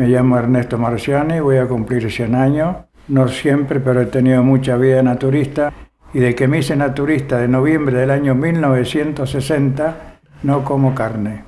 Me llamo Ernesto Marciani, voy a cumplir 100 años. No siempre, pero he tenido mucha vida naturista. Y de que me hice naturista de noviembre del año 1960, no como carne.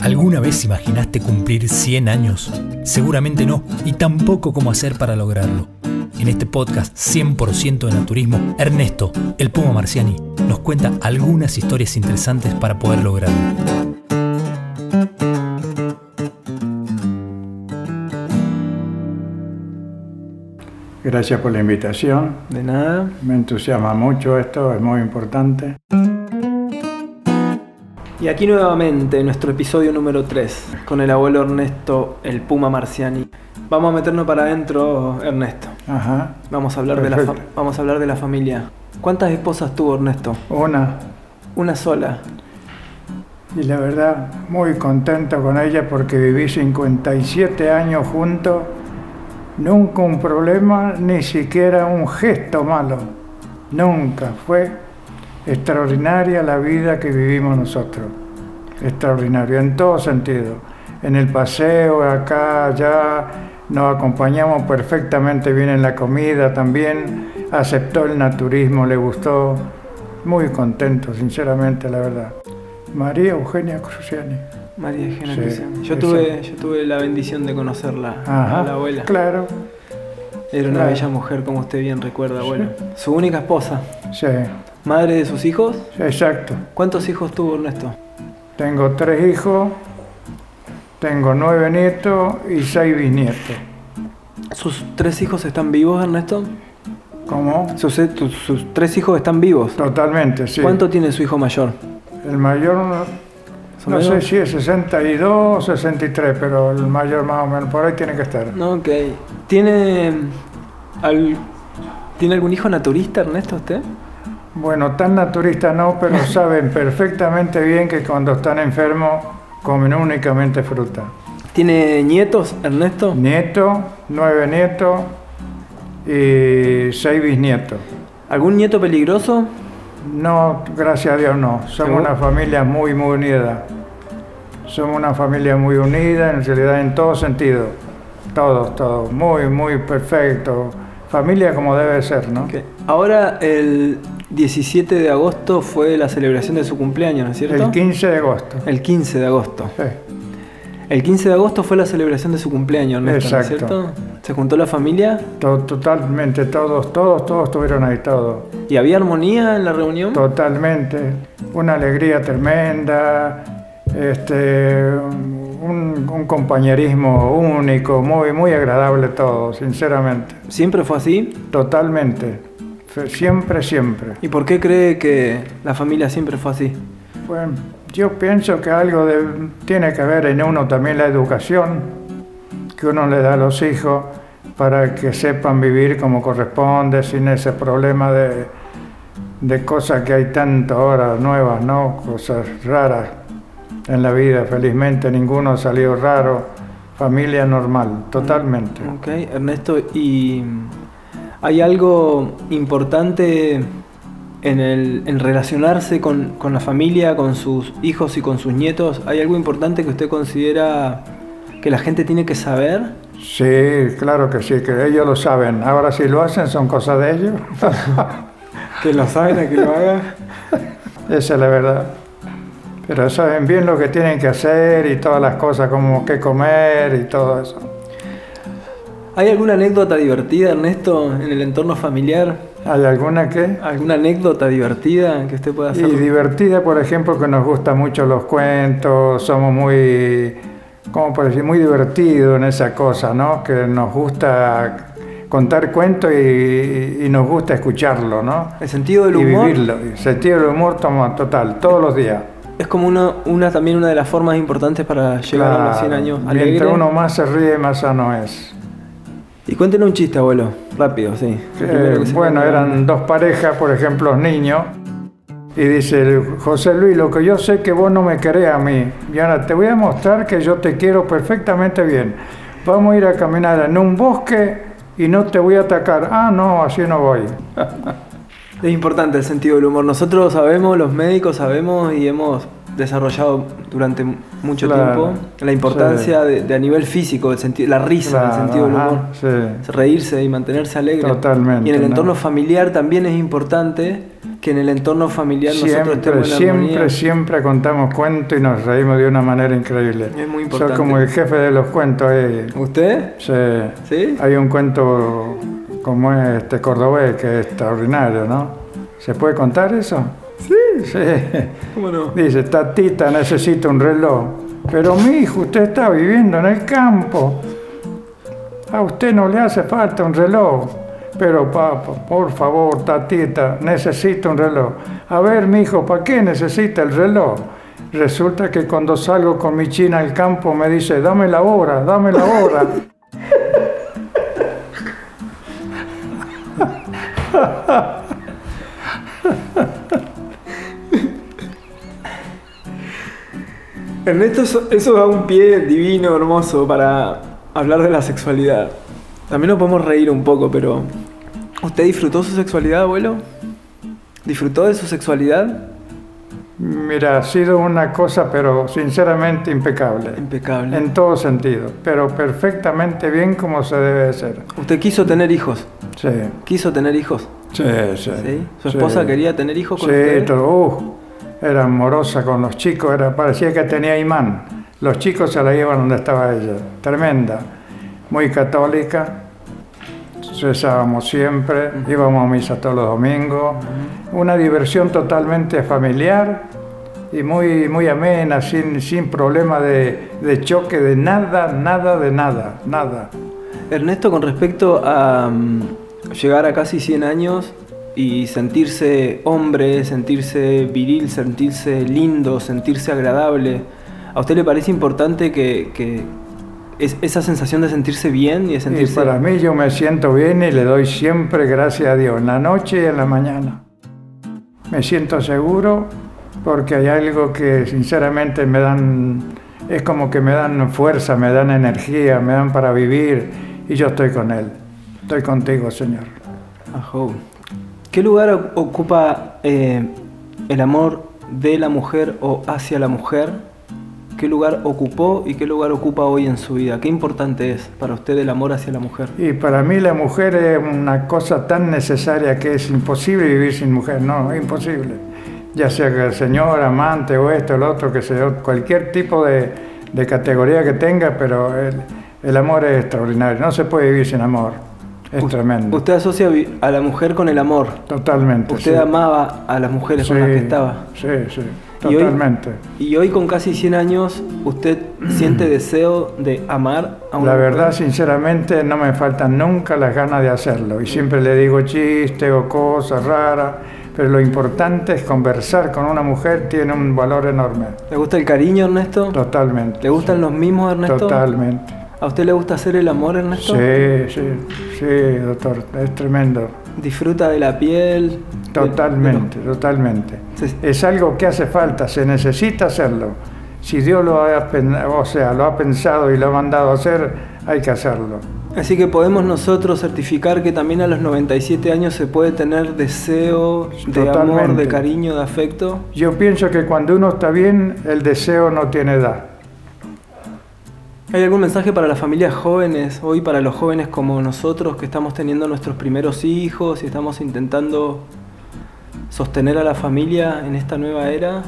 ¿Alguna vez imaginaste cumplir 100 años? Seguramente no, y tampoco cómo hacer para lograrlo. En este podcast 100% de naturismo, Ernesto, el Puma Marciani, nos cuenta algunas historias interesantes para poder lograrlo. Gracias por la invitación. De nada. Me entusiasma mucho esto, es muy importante. Y aquí nuevamente nuestro episodio número 3 con el abuelo Ernesto, el Puma Marciani. Vamos a meternos para adentro, Ernesto. Ajá. Vamos a hablar, de la, vamos a hablar de la familia. ¿Cuántas esposas tuvo Ernesto? Una, Una sola. y la verdad, muy contento con ella porque viví 57 años juntos, nunca un problema, ni siquiera un gesto malo. Nunca. Fue extraordinaria la vida que vivimos nosotros. Extraordinario, en todo sentido. En el paseo, acá, allá, nos acompañamos perfectamente bien en la comida también. Aceptó el naturismo, le gustó. Muy contento, sinceramente, la verdad. María Eugenia Cruciani. María Eugenia Sí, Cristian. Yo tuve, yo tuve la bendición de conocerla, Ajá, a la abuela. Claro, Era una claro. bella mujer, como usted bien recuerda, abuelo. Su única esposa. sí, Madre de sus hijos. exacto. ¿Cuántos hijos tuvo Ernesto? Tengo tres hijos, tengo nueve nietos y seis bisnietos. ¿Sus tres hijos están vivos, Ernesto? ¿Cómo? Sus, sus tres hijos están vivos. Totalmente, sí. ¿Cuánto tiene su hijo mayor? El mayor, no, ¿Son no sé si es 62 o 63, pero el mayor más o menos por ahí tiene que estar. No, ok. ¿Tiene, al- ¿Tiene algún hijo naturista, Ernesto, usted? Bueno, tan naturista no, pero saben perfectamente bien que cuando están enfermos comen únicamente fruta. ¿Tiene nietos, Ernesto? Nieto, nueve nietos y seis bisnietos. ¿Algún nieto peligroso? No, gracias a Dios no. Somos una familia muy, muy unida. Somos una familia muy unida, en realidad en todo sentido. Todos, todos. Muy, muy perfecto. Familia como debe ser, ¿no? Ahora, el 17 de agosto fue la celebración de su cumpleaños, ¿no es cierto? El 15 de agosto. El 15 de agosto. Sí, El 15 de agosto fue la celebración de su cumpleaños, Ernesto, ¿no es cierto? ¿Se juntó la familia? to- totalmente, todos, todos, todos estuvieron ahí, todos. ¿Y había armonía en la reunión? Totalmente. Una alegría tremenda, este, un, un compañerismo único, muy, muy agradable todo, sinceramente. ¿Siempre fue así? Totalmente. Siempre, siempre. ¿Y por qué cree que la familia siempre fue así? Bueno, yo pienso que algo de- tiene que ver en uno también la educación que uno le da a los hijos para que sepan vivir como corresponde, sin ese problema de, de cosas que hay tanto ahora nuevas, ¿no? Cosas raras en la vida. Felizmente ninguno ha salido raro. Familia normal, totalmente. Ok, Ernesto, ¿y hay algo importante en, el, en relacionarse con, con la familia, con sus hijos y con sus nietos? ¿Hay algo importante que usted considera que la gente tiene que saber? Sí, claro que sí, que ellos lo saben. Ahora si lo hacen son cosas de ellos. Que lo saben, que lo hagan. Esa es la verdad. Pero saben bien lo que tienen que hacer y todas las cosas, como qué comer y todo eso. ¿Hay alguna anécdota divertida, Ernesto, en el entorno familiar? ¿Hay alguna que? ¿Alguna anécdota divertida que usted pueda Y hacer? divertida, por ejemplo, que nos gustan mucho los cuentos, somos muy, ¿cómo puedo decir? Muy divertidos en esa cosa, ¿no? Que nos gusta contar cuentos y, y nos gusta escucharlo, ¿no? El sentido del y humor vivirlo. Y sentido del humor toma total, todos los días. es como una, una también una de las formas importantes para llegar a los 100 Claro. años alegre. Mientras uno más se ríe, más sano es. Y cuéntenos un chiste, abuelo. Rápido, sí. Eh, El bueno, eran dos parejas, por ejemplo, niños, y dice José Luis, lo que yo sé que vos no me querés a mí, y ahora te voy a mostrar que yo te quiero perfectamente bien. Vamos a ir a caminar en un bosque y no te voy a atacar. Ah, no, así no voy. Es importante el sentido del humor. Nosotros sabemos, los médicos sabemos y hemos desarrollado durante mucho Claro, tiempo, la importancia de, de a nivel físico, el la risa, el sentido del humor, sí. reírse y mantenerse alegre. Totalmente, Y en el ¿no? entorno familiar también es importante que en el entorno familiar Siempre, siempre, siempre contamos cuentos y nos reímos de una manera increíble. Es muy Soy importante. como el jefe de los cuentos ahí. ¿Usted? Sí. ¿Sí? Hay un cuento como este cordobés que es extraordinario, ¿no? ¿Se puede contar eso? Sí. Sí. ¿Cómo no? Dice, tatita, necesito un reloj. Pero mi hijo, usted está viviendo en el campo. A usted no le hace falta un reloj. Pero papá, por favor, tatita, necesito un reloj. A ver, mi hijo, ¿para qué necesita el reloj? Resulta que cuando salgo con mi china al campo me dice, dame la hora, dame la hora. Ernesto, eso, eso da un pie divino, hermoso para hablar de la sexualidad. También nos podemos reír un poco, pero ¿usted disfrutó su sexualidad, abuelo? ¿Disfrutó de su sexualidad? Mira, ha sido una cosa, pero sinceramente impecable. Impecable. En todo sentido, pero perfectamente bien como se debe hacer. ¿Usted quiso tener hijos? Sí, ¿Quiso tener hijos? sí, sí. ¿Sí? ¿Su sí. esposa quería tener hijos con Sí, usted? todo. uh, era amorosa con los chicos, era, parecía que tenía imán. Los chicos se la llevan donde estaba ella. Tremenda. Muy católica. Rezábamos siempre, íbamos a misa todos los domingos. Una diversión totalmente familiar y muy, muy amena, sin, sin problema de, de choque, de nada, nada, de nada, nada. Ernesto, con respecto a mm, llegar a casi 100 años y sentirse hombre, sentirse viril, sentirse lindo, sentirse agradable, ¿a usted le parece importante que, que es- esa sensación de sentirse bien y de Y sentirse... para mí yo me siento bien y le doy siempre gracias a Dios, en la noche y en la mañana. Me siento seguro porque hay algo que sinceramente me dan, es como que me dan fuerza, me dan energía, me dan para vivir y yo estoy con Él. Estoy contigo, Señor. Ajú. ¿Qué lugar ocupa eh, el amor de la mujer o hacia la mujer? ¿Qué lugar ocupó y qué lugar ocupa hoy en su vida? ¿Qué importante es para usted el amor hacia la mujer? Y para mí la mujer es una cosa tan necesaria que es imposible vivir sin mujer, no, es imposible. Ya sea que el señor, amante o esto, el otro, que sea cualquier tipo de, de categoría que tenga, pero el, el amor es extraordinario, no se puede vivir sin amor, es tremendo. Usted asocia a la mujer con el amor. Totalmente. Usted sí. amaba a las mujeres con las que estaba. Sí, sí, Y hoy- totalmente. Y hoy con casi 100 años, ¿usted siente deseo de amar a una La verdad, mujer? sinceramente, no me faltan nunca las ganas de hacerlo. Y siempre le digo chistes o cosas raras, pero lo importante es conversar con una mujer, tiene un valor enorme. ¿Le gusta el cariño, Ernesto? Totalmente. ¿Le gustan los mismos, Ernesto? Totalmente. ¿A usted le gusta hacer el amor, Ernesto? Sí, sí, sí, doctor, es tremendo. ¿Disfruta de la piel? de- Totalmente, totalmente. Sí. Es algo que hace falta, se necesita hacerlo. Si Dios lo ha, o sea, lo ha pensado y lo ha mandado a hacer, hay que hacerlo. Así que podemos nosotros certificar que también a los 97 años se puede tener deseo de amor, de cariño, de afecto. Yo pienso que cuando uno está bien, el deseo no tiene edad. ¿Hay algún mensaje para las familias jóvenes, hoy para los jóvenes como nosotros que estamos teniendo nuestros primeros hijos y estamos intentando sostener a la familia en esta nueva era?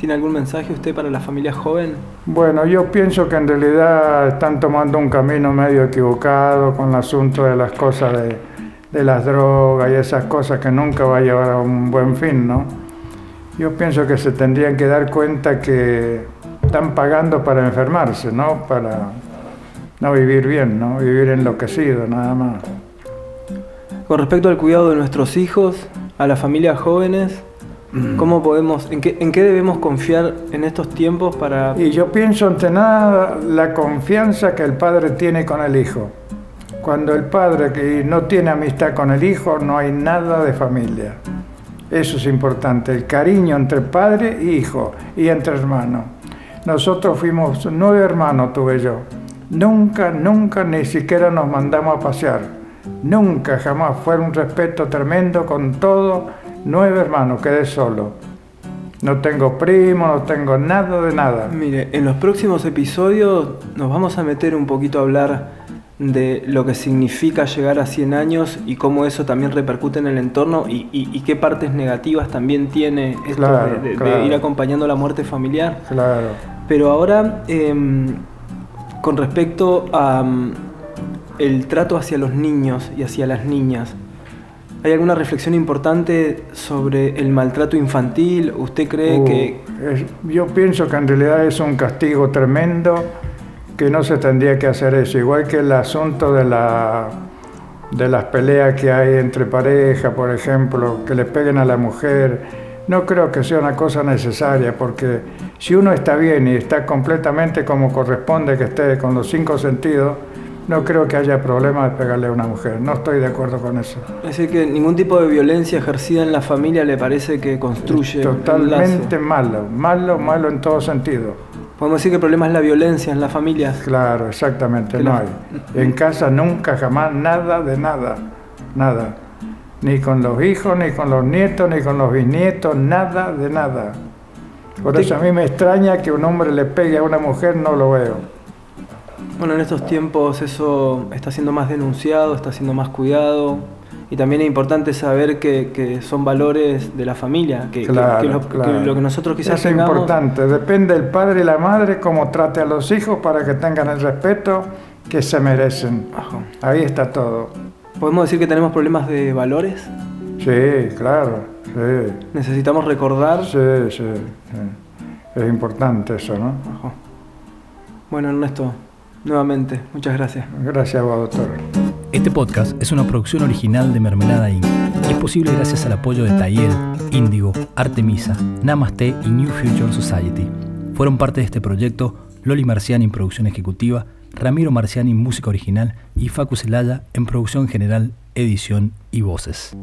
¿Tiene algún mensaje usted para la familia joven? Bueno, yo pienso que en realidad están tomando un camino medio equivocado con el asunto de las cosas de, de las drogas y esas cosas que nunca va a llevar a un buen fin, ¿no? Yo pienso que se tendrían que dar cuenta que están pagando para enfermarse, ¿no? Para no vivir bien, ¿no? Vivir enloquecido, nada más. Con respecto al cuidado de nuestros hijos, a las familias jóvenes, ¿cómo podemos, en qué, en qué debemos confiar en estos tiempos para... Y yo pienso ante nada la confianza que el padre tiene con el hijo. Cuando el padre que no tiene amistad con el hijo, no hay nada de familia. Eso es importante, el cariño entre padre e hijo y entre hermanos. Nosotros fuimos nueve hermanos, tuve yo. Nunca, nunca, ni siquiera nos mandamos a pasear. Nunca, jamás. Fue un respeto tremendo con todo. Nueve hermanos, quedé solo. No tengo primo, no tengo nada de nada. Mire, en los próximos episodios nos vamos a meter un poquito a hablar de lo que significa llegar a 100 años y cómo eso también repercute en el entorno y, qué partes negativas también tiene esto de, ir acompañando la muerte familiar. Claro. Pero ahora, em, con respecto a mm, el trato hacia los niños y hacia las niñas, ¿hay alguna reflexión importante sobre el maltrato infantil? ¿Usted cree uh, que...? yo pienso que en realidad es un castigo tremendo que no se tendría que hacer eso, igual que el asunto de, la, de las peleas que hay entre pareja, por ejemplo, que le peguen a la mujer. No creo que sea una cosa necesaria, porque si uno está bien y está completamente como corresponde que esté con los cinco sentidos, no creo que haya problema de pegarle a una mujer. No estoy de acuerdo con eso. Es decir, que ningún tipo de violencia ejercida en la familia le parece que construye. Totalmente malo, malo, malo en todo sentido. Podemos decir que el problema es la violencia en las familias. Claro, exactamente, no hay. En casa nunca, jamás, nada de nada, nada. Ni con los hijos, ni con los nietos, ni con los bisnietos, nada de nada. Por eso a mí me extraña que un hombre le pegue a una mujer, no lo veo. Bueno, en estos tiempos eso está siendo más denunciado, está siendo más cuidado. Y también es importante saber que, son valores de la familia, que, lo, que, nosotros quizás Es importante, depende del padre y la madre cómo trate a los hijos para que tengan el respeto que se merecen. Ahí está todo. ¿Podemos decir que tenemos problemas de valores? Sí, claro, sí. ¿Necesitamos recordar? Sí, sí, Es importante eso, ¿no? Bueno, Ernesto, nuevamente, muchas gracias. Gracias a vos, doctor. Este podcast es una producción original de Mermelada Inc. y es posible gracias al apoyo de Tayel, Índigo, Artemisa, Namaste y New Future Society. Fueron parte de este proyecto Loli Marciani en producción ejecutiva, Ramiro Marciani música original y Facu Celaya en producción general, edición y voces.